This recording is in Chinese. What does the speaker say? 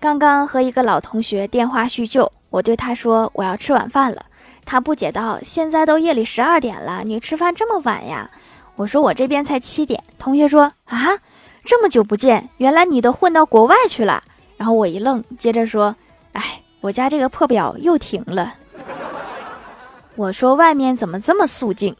刚刚和一个老同学电话叙旧，我对他说我要吃晚饭了，他不解道：“现在都夜里十二点了，你吃饭这么晚呀？”我说：“我这边才七点。”同学说：“啊，这么久不见，原来你都混到国外去了。”然后我一愣，接着说：“哎，我家这个破表又停了。”我说：“外面怎么这么肃静？”